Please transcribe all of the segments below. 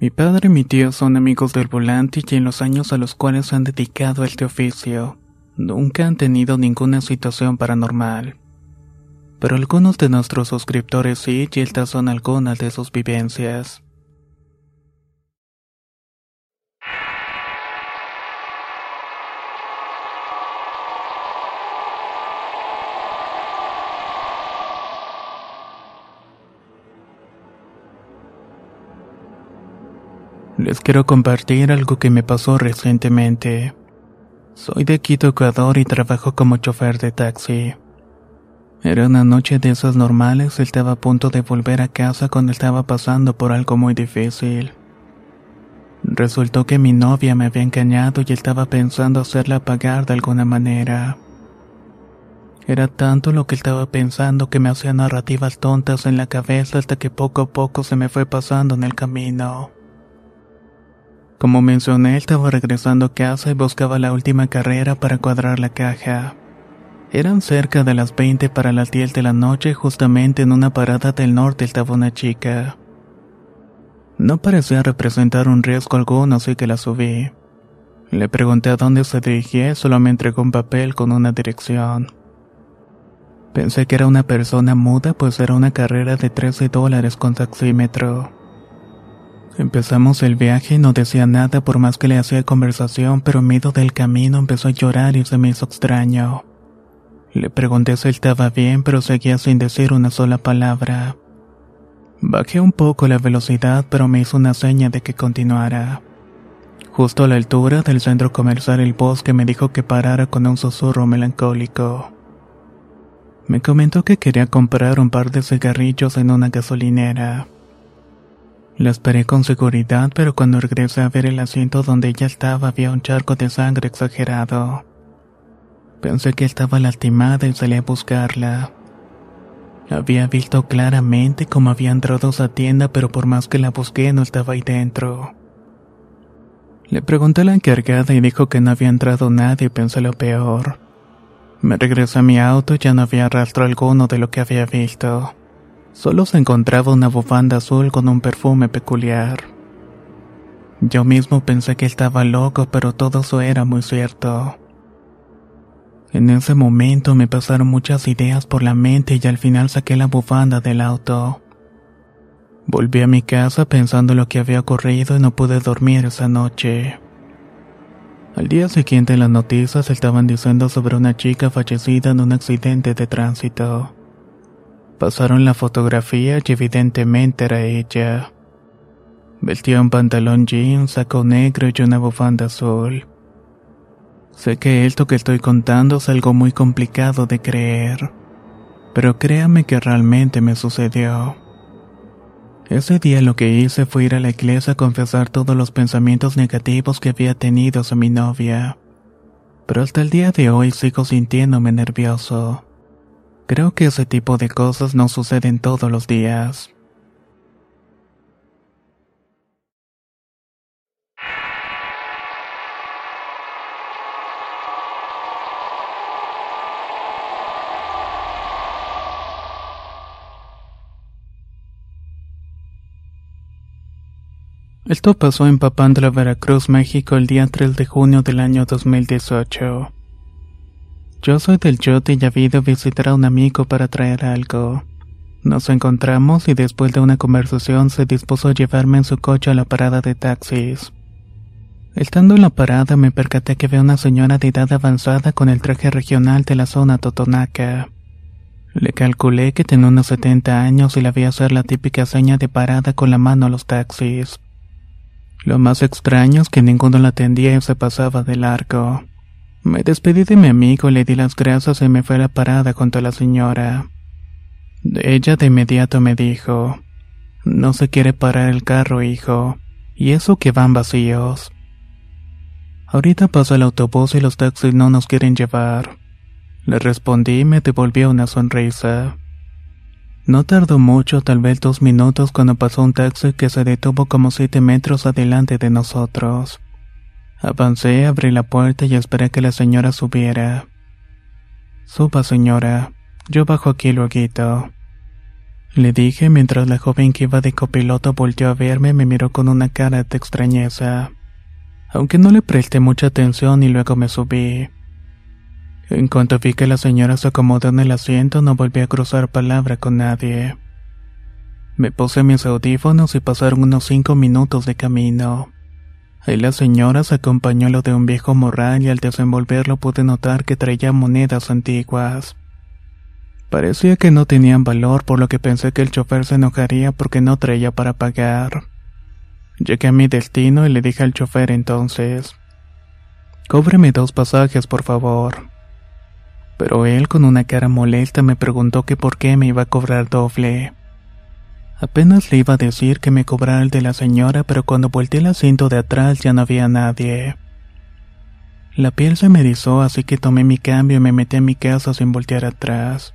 Mi padre y mi tío son amigos del volante y en los años a los cuales se han dedicado a este oficio, nunca han tenido ninguna situación paranormal. Pero algunos de nuestros suscriptores sí y estas son algunas de sus vivencias. Les quiero compartir algo que me pasó recientemente. Soy de Quito, Ecuador y trabajo como chofer de taxi. Era una noche de esas normales, estaba a punto de volver a casa cuando estaba pasando por algo muy difícil. Resultó que mi novia me había engañado y estaba pensando hacerla pagar de alguna manera. Era tanto lo que estaba pensando que me hacía narrativas tontas en la cabeza hasta que poco a poco se me fue pasando en el camino. Como mencioné, estaba regresando a casa y buscaba la última carrera para cuadrar la caja. Eran cerca de las 20 para las 10 de la noche, justamente en una parada del norte estaba una chica. No parecía representar un riesgo alguno, así que la subí. Le pregunté a dónde se dirigía y solo me entregó un papel con una dirección. Pensé que era una persona muda, pues era una carrera de 13 dólares con taxímetro. Empezamos el viaje y no decía nada por más que le hacía conversación, pero en medio del camino empezó a llorar y se me hizo extraño. Le pregunté si estaba bien, pero seguía sin decir una sola palabra. Bajé un poco la velocidad, pero me hizo una seña de que continuara. Justo a la altura del centro comercial El Bosque me dijo que parara con un susurro melancólico. Me comentó que quería comprar un par de cigarrillos en una gasolinera. La esperé con seguridad, pero cuando regresé a ver el asiento donde ella estaba había un charco de sangre exagerado. Pensé que estaba lastimada y salí a buscarla. Había visto claramente cómo había entrado a esa tienda, pero por más que la busqué no estaba ahí dentro. Le pregunté a la encargada y dijo que no había entrado nadie y pensé lo peor. Me regresé a mi auto y ya no había rastro alguno de lo que había visto. Solo se encontraba una bufanda azul con un perfume peculiar. Yo mismo pensé que estaba loco, pero todo eso era muy cierto. En ese momento me pasaron muchas ideas por la mente y al final saqué la bufanda del auto. Volví a mi casa pensando lo que había ocurrido y no pude dormir esa noche. Al día siguiente las noticias estaban diciendo sobre una chica fallecida en un accidente de tránsito. Pasaron la fotografía y evidentemente era ella. Vestía un pantalón jeans, saco negro y una bufanda azul. Sé que esto que estoy contando es algo muy complicado de creer, pero créame que realmente me sucedió. Ese día lo que hice fue ir a la iglesia a confesar todos los pensamientos negativos que había tenido a mi novia. Pero hasta el día de hoy sigo sintiéndome nervioso. Creo que ese tipo de cosas no suceden todos los días. Esto pasó en Papandla, Veracruz, México, el día 3 de junio del año 2018. Yo soy del yote y había ido a visitar a un amigo para traer algo. Nos encontramos y después de una conversación se dispuso a llevarme en su coche a la parada de taxis. Estando en la parada me percaté que había una señora de edad avanzada con el traje regional de la zona Totonaca. Le calculé que tenía unos 70 años y la vi hacer la típica seña de parada con la mano a los taxis. Lo más extraño es que ninguno la atendía y se pasaba del arco. Me despedí de mi amigo, le di las gracias y me fue a la parada junto a la señora. Ella de inmediato me dijo, no se quiere parar el carro, hijo, y eso que van vacíos. Ahorita pasa el autobús y los taxis no nos quieren llevar. Le respondí y me devolvió una sonrisa. No tardó mucho, tal vez dos minutos, cuando pasó un taxi que se detuvo como siete metros adelante de nosotros. Avancé, abrí la puerta y esperé que la señora subiera. Suba, señora. Yo bajo aquí luego. Le dije mientras la joven que iba de copiloto volteó a verme me miró con una cara de extrañeza. Aunque no le presté mucha atención y luego me subí. En cuanto vi que la señora se acomodó en el asiento, no volví a cruzar palabra con nadie. Me puse mis audífonos y pasaron unos cinco minutos de camino. La señora se acompañó lo de un viejo morral y al desenvolverlo pude notar que traía monedas antiguas. Parecía que no tenían valor, por lo que pensé que el chofer se enojaría porque no traía para pagar. Llegué a mi destino y le dije al chofer entonces, Cóbreme dos pasajes, por favor pero él con una cara molesta me preguntó que por qué me iba a cobrar doble. Apenas le iba a decir que me cobrara el de la señora, pero cuando volteé el asiento de atrás ya no había nadie. La piel se me erizó, así que tomé mi cambio y me metí a mi casa sin voltear atrás.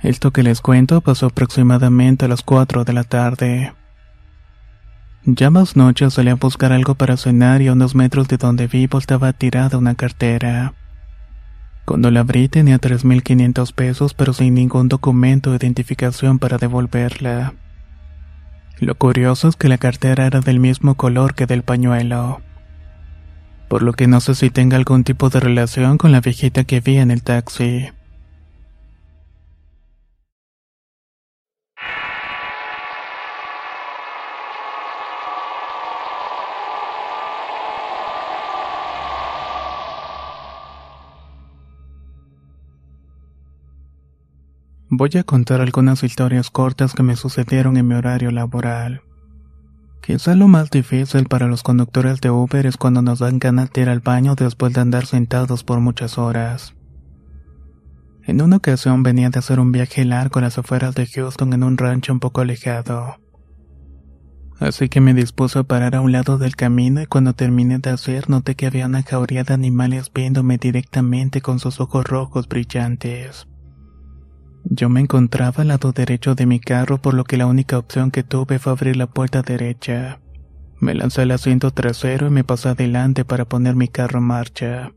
Esto que les cuento pasó aproximadamente a las 4 de la tarde. Ya más noche salí a buscar algo para cenar y a unos metros de donde vivo estaba tirada una cartera. Cuando la abrí tenía 3.500 pesos pero sin ningún documento de identificación para devolverla. Lo curioso es que la cartera era del mismo color que del pañuelo. Por lo que no sé si tenga algún tipo de relación con la viejita que vi en el taxi. Voy a contar algunas historias cortas que me sucedieron en mi horario laboral. Quizá lo más difícil para los conductores de Uber es cuando nos dan ganas de ir al baño después de andar sentados por muchas horas. En una ocasión venía de hacer un viaje largo a las afueras de Houston en un rancho un poco alejado. Así que me dispuse a parar a un lado del camino y cuando terminé de hacer noté que había una jauría de animales viéndome directamente con sus ojos rojos brillantes. Yo me encontraba al lado derecho de mi carro, por lo que la única opción que tuve fue abrir la puerta derecha. Me lancé al asiento trasero y me pasé adelante para poner mi carro en marcha.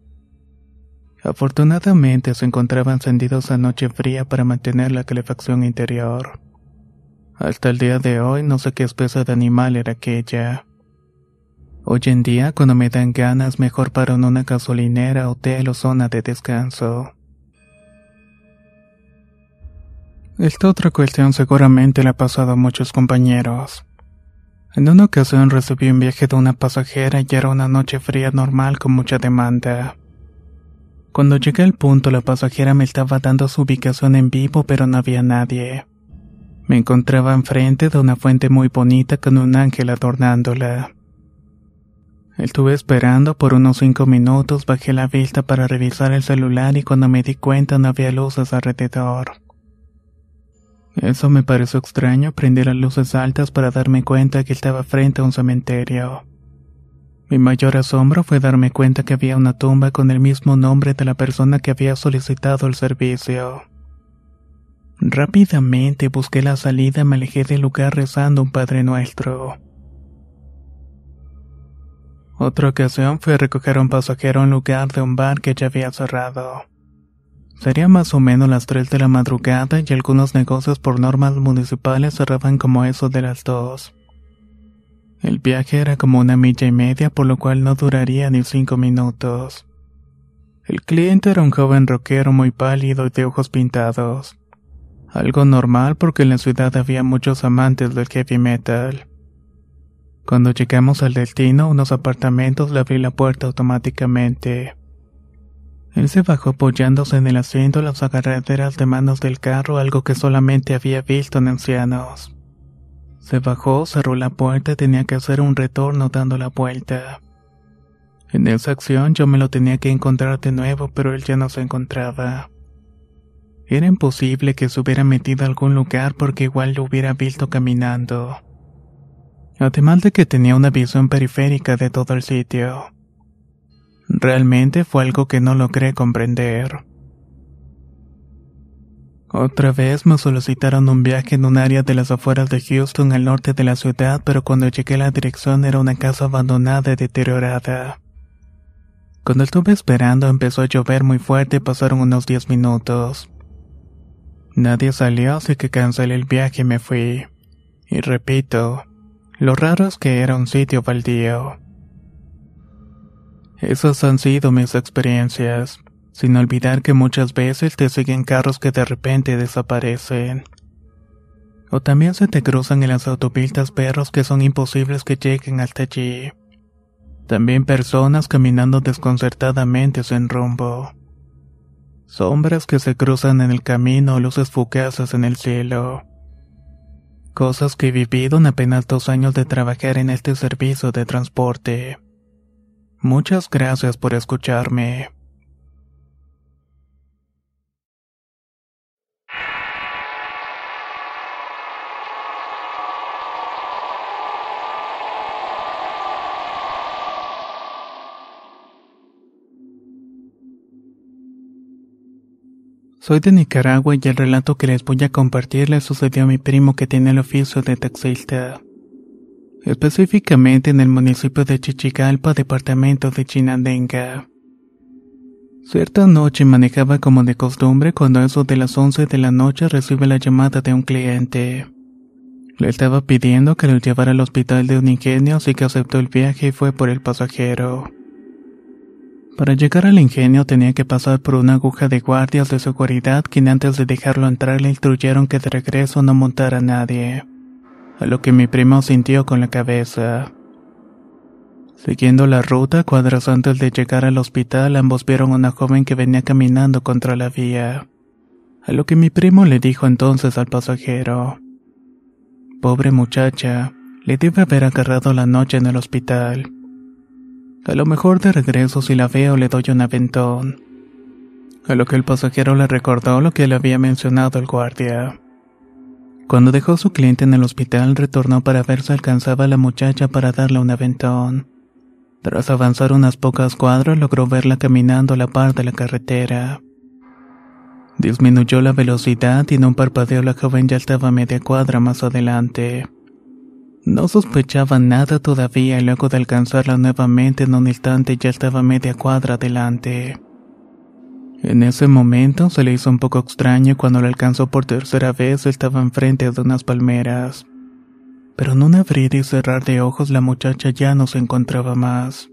Afortunadamente se encontraba encendido esa noche fría para mantener la calefacción interior. Hasta el día de hoy no sé qué especie de animal era aquella. Hoy en día, cuando me dan ganas, mejor paro en una gasolinera, hotel o zona de descanso. Esta otra cuestión seguramente le ha pasado a muchos compañeros. En una ocasión recibí un viaje de una pasajera y era una noche fría normal con mucha demanda. Cuando llegué al punto la pasajera me estaba dando su ubicación en vivo pero no había nadie. Me encontraba enfrente de una fuente muy bonita con un ángel adornándola. Estuve esperando por unos cinco minutos, bajé la vista para revisar el celular y cuando me di cuenta no había luces alrededor. Eso me pareció extraño, prendí las luces altas para darme cuenta que estaba frente a un cementerio. Mi mayor asombro fue darme cuenta que había una tumba con el mismo nombre de la persona que había solicitado el servicio. Rápidamente busqué la salida y me alejé del lugar rezando un Padre Nuestro. Otra ocasión fue recoger a un pasajero en lugar de un bar que ya había cerrado. Sería más o menos las 3 de la madrugada y algunos negocios por normas municipales cerraban como eso de las 2. El viaje era como una milla y media, por lo cual no duraría ni cinco minutos. El cliente era un joven rockero muy pálido y de ojos pintados. Algo normal porque en la ciudad había muchos amantes del heavy metal. Cuando llegamos al destino, unos apartamentos le abrí la puerta automáticamente. Él se bajó apoyándose en el asiento las agarraderas de manos del carro, algo que solamente había visto en ancianos. Se bajó, cerró la puerta y tenía que hacer un retorno dando la vuelta. En esa acción yo me lo tenía que encontrar de nuevo, pero él ya no se encontraba. Era imposible que se hubiera metido a algún lugar porque igual lo hubiera visto caminando. Además de que tenía una visión periférica de todo el sitio. Realmente fue algo que no logré comprender. Otra vez me solicitaron un viaje en un área de las afueras de Houston al norte de la ciudad, pero cuando llegué a la dirección era una casa abandonada y deteriorada. Cuando estuve esperando empezó a llover muy fuerte y pasaron unos 10 minutos. Nadie salió así que cancelé el viaje y me fui. Y repito, lo raro es que era un sitio baldío. Esas han sido mis experiencias, sin olvidar que muchas veces te siguen carros que de repente desaparecen. O también se te cruzan en las autopistas perros que son imposibles que lleguen hasta allí. También personas caminando desconcertadamente sin rumbo. Sombras que se cruzan en el camino, luces fugaces en el cielo. Cosas que he vivido en apenas dos años de trabajar en este servicio de transporte. Muchas gracias por escucharme. Soy de Nicaragua y el relato que les voy a compartir le sucedió a mi primo que tiene el oficio de taxista. Específicamente en el municipio de Chichigalpa, departamento de Chinandenga. Cierta noche manejaba como de costumbre cuando eso de las 11 de la noche recibe la llamada de un cliente. Le estaba pidiendo que lo llevara al hospital de un ingenio, así que aceptó el viaje y fue por el pasajero. Para llegar al ingenio tenía que pasar por una aguja de guardias de seguridad quien antes de dejarlo entrar le instruyeron que de regreso no montara a nadie. A lo que mi primo sintió con la cabeza. Siguiendo la ruta, cuadras antes de llegar al hospital, ambos vieron a una joven que venía caminando contra la vía. A lo que mi primo le dijo entonces al pasajero. Pobre muchacha, le debe haber agarrado la noche en el hospital. A lo mejor de regreso si la veo le doy un aventón. A lo que el pasajero le recordó lo que le había mencionado el guardia. Cuando dejó su cliente en el hospital retornó para ver si alcanzaba a la muchacha para darle un aventón. Tras avanzar unas pocas cuadras logró verla caminando a la par de la carretera. Disminuyó la velocidad y en un parpadeo la joven ya estaba media cuadra más adelante. No sospechaba nada todavía y luego de alcanzarla nuevamente en un instante ya estaba media cuadra adelante. En ese momento se le hizo un poco extraño cuando la alcanzó por tercera vez estaba enfrente de unas palmeras. Pero en un abrir y cerrar de ojos la muchacha ya no se encontraba más.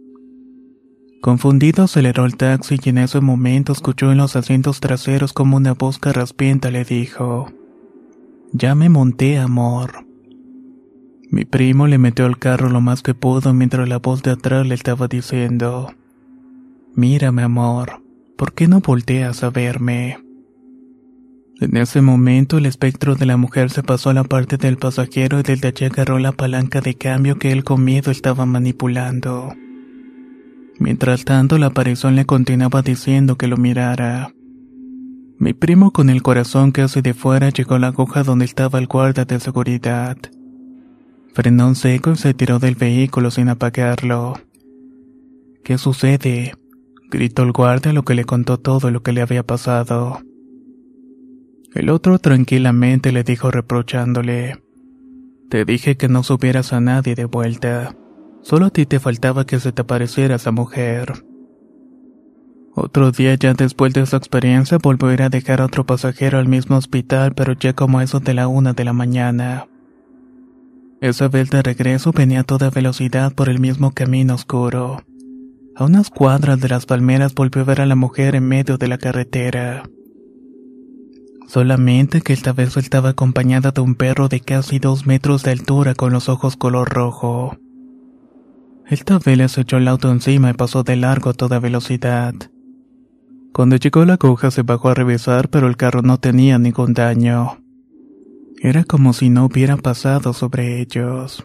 Confundido aceleró el taxi y en ese momento escuchó en los asientos traseros como una voz carraspienta le dijo, Ya me monté, amor. Mi primo le metió al carro lo más que pudo mientras la voz de atrás le estaba diciendo, Mírame amor, ¿por qué no volteas a verme? En ese momento el espectro de la mujer se pasó a la parte del pasajero y desde allí agarró la palanca de cambio que él con miedo estaba manipulando. Mientras tanto la aparición le continuaba diciendo que lo mirara. Mi primo con el corazón casi de fuera llegó a la aguja donde estaba el guarda de seguridad. Frenó un seco y se tiró del vehículo sin apagarlo. ¿Qué sucede? Gritó el guardia lo que le contó todo lo que le había pasado. El otro tranquilamente le dijo reprochándole. Te dije que no subieras a nadie de vuelta. Solo a ti te faltaba que se te apareciera esa mujer. Otro día ya después de esa experiencia volvió a ir a dejar a otro pasajero al mismo hospital, pero ya como eso de la una de la mañana. Esa vez de regreso venía a toda velocidad por el mismo camino oscuro. A unas cuadras de las palmeras volvió a ver a la mujer en medio de la carretera. Solamente que esta vez estaba acompañada de un perro de casi dos metros de altura con los ojos color rojo. Esta vez le echó el auto encima y pasó de largo a toda velocidad. Cuando llegó la aguja se bajó a revisar pero el carro no tenía ningún daño. Era como si no hubiera pasado sobre ellos.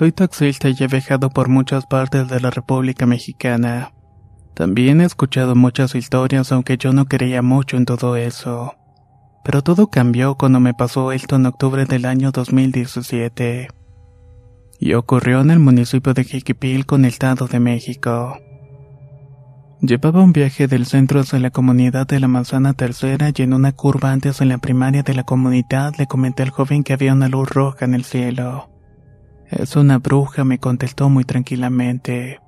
Soy taxista y he viajado por muchas partes de la República Mexicana. También he escuchado muchas historias aunque yo no creía mucho en todo eso. Pero todo cambió cuando me pasó esto en octubre del año 2017. Y ocurrió en el municipio de Jiquipilco Estado de México. Llevaba un viaje del centro hacia la comunidad de la Manzana Tercera y en una curva antes en la primaria de la comunidad le comenté al joven que había una luz roja en el cielo. Es una bruja, me contestó muy tranquilamente.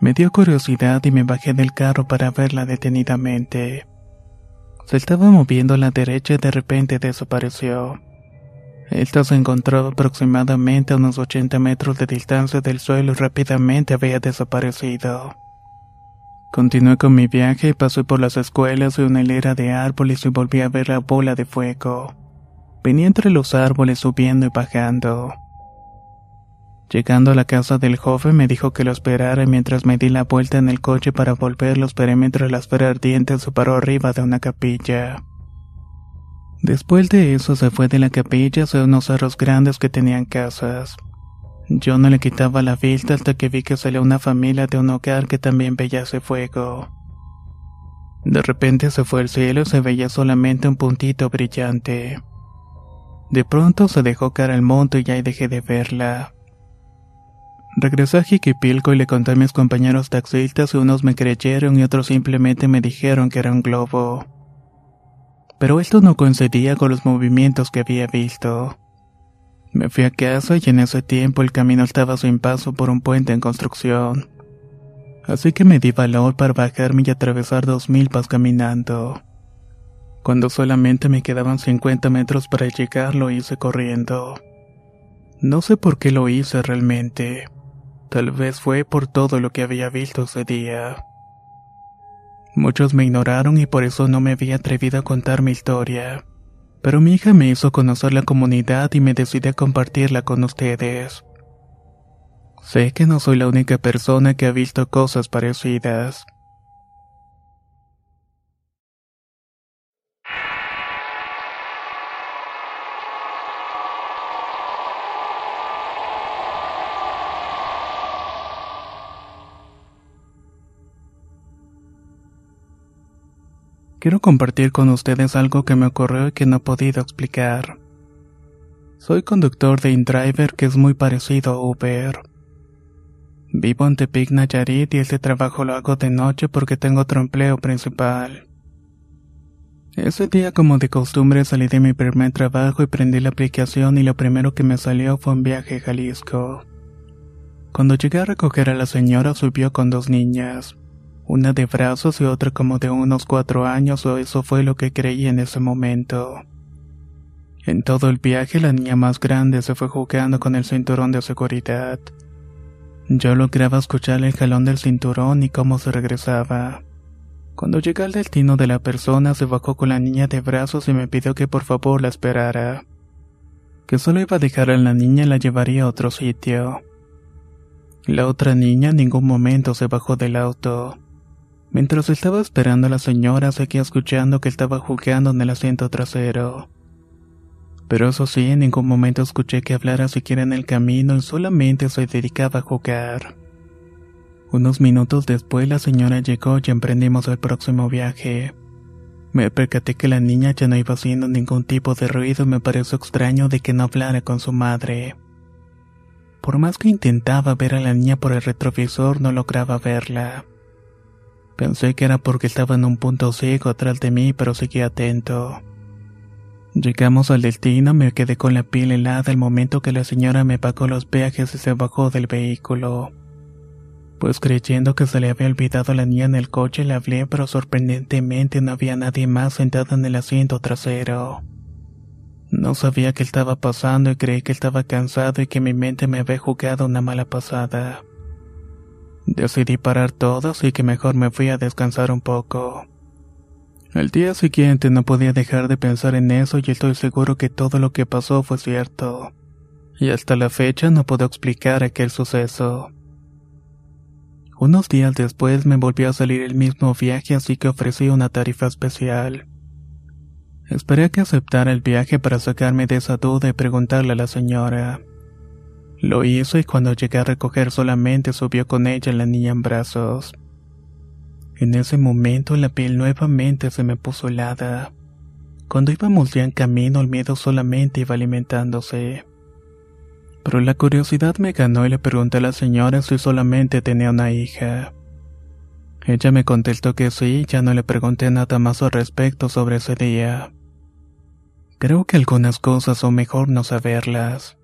Me dio curiosidad y me bajé del carro para verla detenidamente. Se estaba moviendo a la derecha y de repente desapareció. Esta se encontraba aproximadamente a unos 80 metros de distancia del suelo y rápidamente había desaparecido. Continué con mi viaje y pasé por las escuelas y una hilera de árboles y volví a ver la bola de fuego. Venía entre los árboles subiendo y bajando. Llegando a la casa del joven me dijo que lo esperara mientras me di la vuelta en el coche para volver los perímetros de la esfera ardiente se paró arriba de una capilla. Después de eso se fue de la capilla hacia unos cerros grandes que tenían casas. Yo no le quitaba la vista hasta que vi que salió una familia de un hogar que también veía fuego. De repente se fue al cielo y se veía solamente un puntito brillante. De pronto se dejó caer al monte y ahí dejé de verla. Regresé a Jiquipilco y le conté a mis compañeros taxistas y unos me creyeron y otros simplemente me dijeron que era un globo. Pero esto no coincidía con los movimientos que había visto. Me fui a casa y en ese tiempo el camino estaba sin paso por un puente en construcción. Así que me di valor para bajarme y atravesar dos milpas caminando. Cuando solamente me quedaban 50 metros para llegar lo hice corriendo. No sé por qué lo hice realmente. Tal vez fue por todo lo que había visto ese día. Muchos me ignoraron y por eso no me había atrevido a contar mi historia. Pero mi hija me hizo conocer la comunidad y me decidí a compartirla con ustedes. Sé que no soy la única persona que ha visto cosas parecidas. Quiero compartir con ustedes algo que me ocurrió y que no he podido explicar. Soy conductor de InDriver que es muy parecido a Uber. Vivo en Tepic, Nayarit y este trabajo lo hago de noche porque tengo otro empleo principal. Ese día como de costumbre salí de mi primer trabajo y prendí la aplicación y lo primero que me salió fue un viaje a Jalisco. Cuando llegué a recoger a la señora subió con dos niñas una de brazos y otra como de unos cuatro años o eso fue lo que creí en ese momento. En todo el viaje la niña más grande se fue jugando con el cinturón de seguridad. Yo lograba escuchar el jalón del cinturón y cómo se regresaba. Cuando llegué al destino de la persona se bajó con la niña de brazos y me pidió que por favor la esperara. Que solo iba a dejar a la niña y la llevaría a otro sitio. La otra niña en ningún momento se bajó del auto. Mientras estaba esperando a la señora, seguía escuchando que estaba jugando en el asiento trasero. Pero eso sí, en ningún momento escuché que hablara siquiera en el camino y solamente se dedicaba a jugar. Unos minutos después la señora llegó y emprendimos el próximo viaje. Me percaté que la niña ya no iba haciendo ningún tipo de ruido y me pareció extraño de que no hablara con su madre. Por más que intentaba ver a la niña por el retrovisor, no lograba verla. Pensé que era porque estaba en un punto ciego atrás de mí, pero seguí atento. Llegamos al destino, me quedé con la piel helada al momento que la señora me pagó los viajes y se bajó del vehículo. Pues creyendo que se le había olvidado a la niña en el coche, le hablé, pero sorprendentemente no había nadie más sentado en el asiento trasero. No sabía qué estaba pasando y creí que estaba cansado y que mi mente me había jugado una mala pasada. Decidí parar todo, así que mejor me fui a descansar un poco. El día siguiente no podía dejar de pensar en eso y estoy seguro que todo lo que pasó fue cierto. Y hasta la fecha no puedo explicar aquel suceso. Unos días después me volvió a salir el mismo viaje así que ofrecí una tarifa especial. Esperé a que aceptara el viaje para sacarme de esa duda y preguntarle a la señora. Lo hizo y cuando llegué a recoger solamente subió con ella la niña en brazos. En ese momento la piel nuevamente se me puso helada. Cuando íbamos ya en camino el miedo solamente iba alimentándose. Pero la curiosidad me ganó y le pregunté a la señora si solamente tenía una hija. Ella me contestó que sí, ya no le pregunté nada más al respecto sobre ese día. Creo que algunas cosas son mejor no saberlas.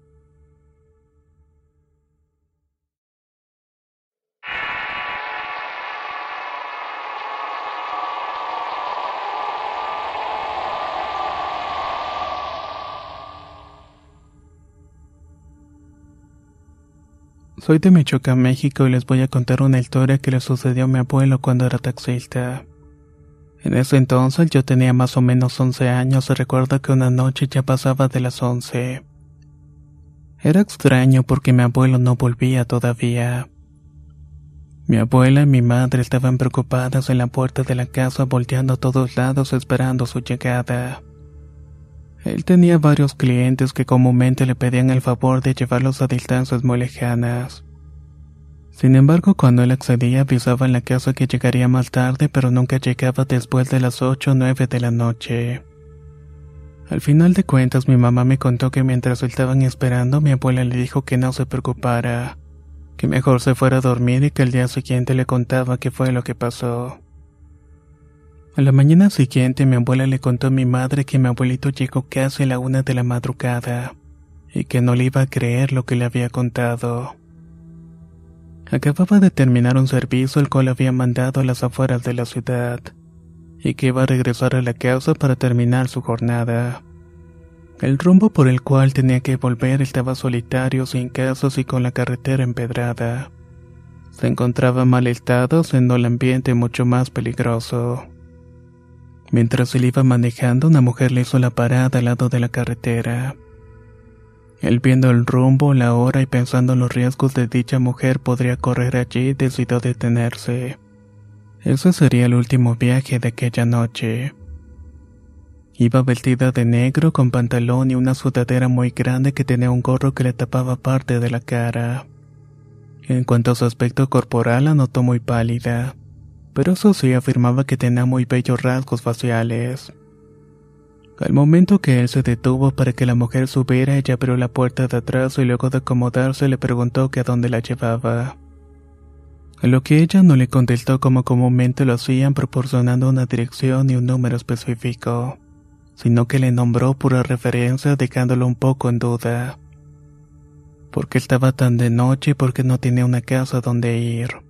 Soy de Michoacán, México y les voy a contar una historia que le sucedió a mi abuelo cuando era taxista. En ese entonces yo tenía más o menos 11 años y recuerdo que una noche ya pasaba de las 11. Era extraño porque mi abuelo no volvía todavía. Mi abuela y mi madre estaban preocupadas en la puerta de la casa volteando a todos lados esperando su llegada. Él tenía varios clientes que comúnmente le pedían el favor de llevarlos a distancias muy lejanas. Sin embargo, cuando él accedía avisaba en la casa que llegaría más tarde, pero nunca llegaba después de las 8 o 9 de la noche. Al final de cuentas, mi mamá me contó que mientras estaban esperando, mi abuela le dijo que no se preocupara, que mejor se fuera a dormir y que el día siguiente le contaba qué fue lo que pasó. A la mañana siguiente mi abuela le contó a mi madre que mi abuelito llegó casi a la una de la madrugada y que no le iba a creer lo que le había contado. Acababa de terminar un servicio el cual había mandado a las afueras de la ciudad y que iba a regresar a la casa para terminar su jornada. El rumbo por el cual tenía que volver estaba solitario, sin casas y con la carretera empedrada. Se encontraba mal estado, siendo el ambiente mucho más peligroso. Mientras él iba manejando, una mujer le hizo la parada al lado de la carretera. Él viendo el rumbo, la hora y pensando en los riesgos de dicha mujer podría correr allí, decidió detenerse. Ese sería el último viaje de aquella noche. Iba vestida de negro con pantalón y una sudadera muy grande que tenía un gorro que le tapaba parte de la cara. En cuanto a su aspecto corporal, la notó muy pálida pero eso sí afirmaba que tenía muy bellos rasgos faciales. Al momento que él se detuvo para que la mujer subiera, ella abrió la puerta de atrás y luego de acomodarse le preguntó que a dónde la llevaba. A lo que ella no le contestó como comúnmente lo hacían proporcionando una dirección y un número específico, sino que le nombró pura referencia dejándolo un poco en duda. Porque estaba tan de noche y porque no tenía una casa donde ir.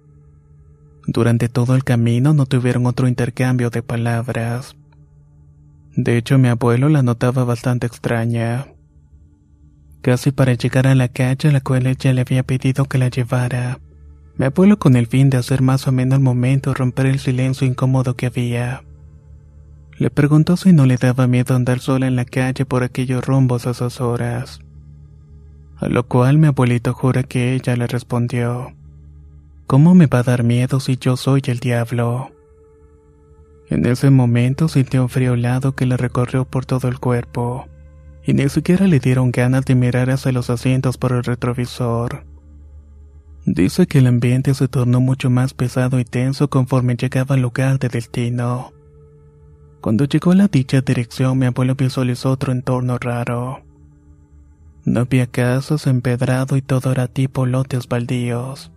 Durante todo el camino no tuvieron otro intercambio de palabras. De hecho, mi abuelo la notaba bastante extraña. Casi para llegar a la calle a la cual ella le había pedido que la llevara. Mi abuelo con el fin de hacer más o menos el momento romper el silencio incómodo que había. Le preguntó si no le daba miedo andar sola en la calle por aquellos rumbos a esas horas. A lo cual mi abuelito jura que ella le respondió. ¿Cómo me va a dar miedo si yo soy el diablo? En ese momento sintió un frío helado que le recorrió por todo el cuerpo, y ni siquiera le dieron ganas de mirar hacia los asientos por el retrovisor. Dice que el ambiente se tornó mucho más pesado y tenso conforme llegaba al lugar de destino. Cuando llegó a la dicha dirección, mi abuelo visualizó otro entorno raro. No había casas, empedrado y todo era tipo lotes baldíos.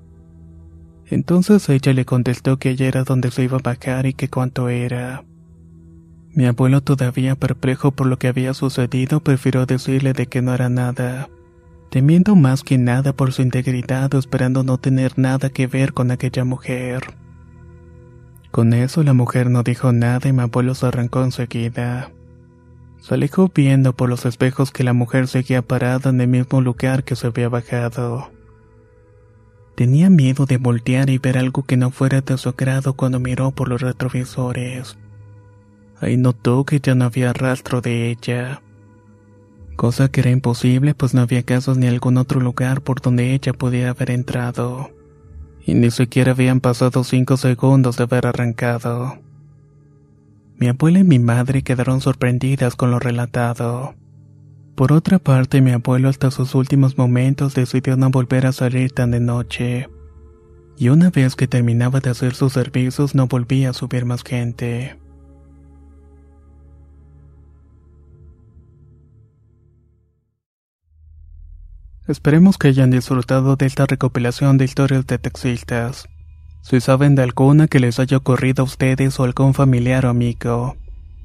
Entonces ella le contestó que allá era donde se iba a bajar y que cuánto era. Mi abuelo todavía perplejo por lo que había sucedido prefirió decirle de que no era nada, temiendo más que nada por su integridad esperando no tener nada que ver con aquella mujer. Con eso la mujer no dijo nada y mi abuelo se arrancó enseguida. Se alejó viendo por los espejos que la mujer seguía parada en el mismo lugar que se había bajado. Tenía miedo de voltear y ver algo que no fuera de su agrado cuando miró por los retrovisores. Ahí notó que ya no había rastro de ella. Cosa que era imposible pues no había casos ni algún otro lugar por donde ella pudiera haber entrado y ni siquiera habían pasado cinco segundos de haber arrancado. Mi abuela y mi madre quedaron sorprendidas con lo relatado. Por otra parte, mi abuelo hasta sus últimos momentos decidió no volver a salir tan de noche. Y una vez que terminaba de hacer sus servicios no volvía a subir más gente. Esperemos que hayan disfrutado de esta recopilación de historias de taxistas. Si saben de alguna que les haya ocurrido a ustedes o algún familiar o amigo,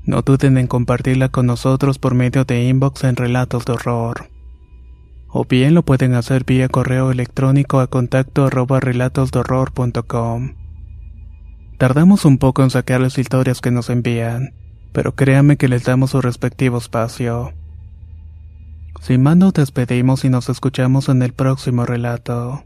no duden en compartirla con nosotros por medio de inbox en relatos de horror. O bien lo pueden hacer vía correo electrónico a contacto arroba relatosdehorror.com. Tardamos un poco en sacar las historias que nos envían, pero créanme que les damos su respectivo espacio. Sin más nos despedimos y nos escuchamos en el próximo relato.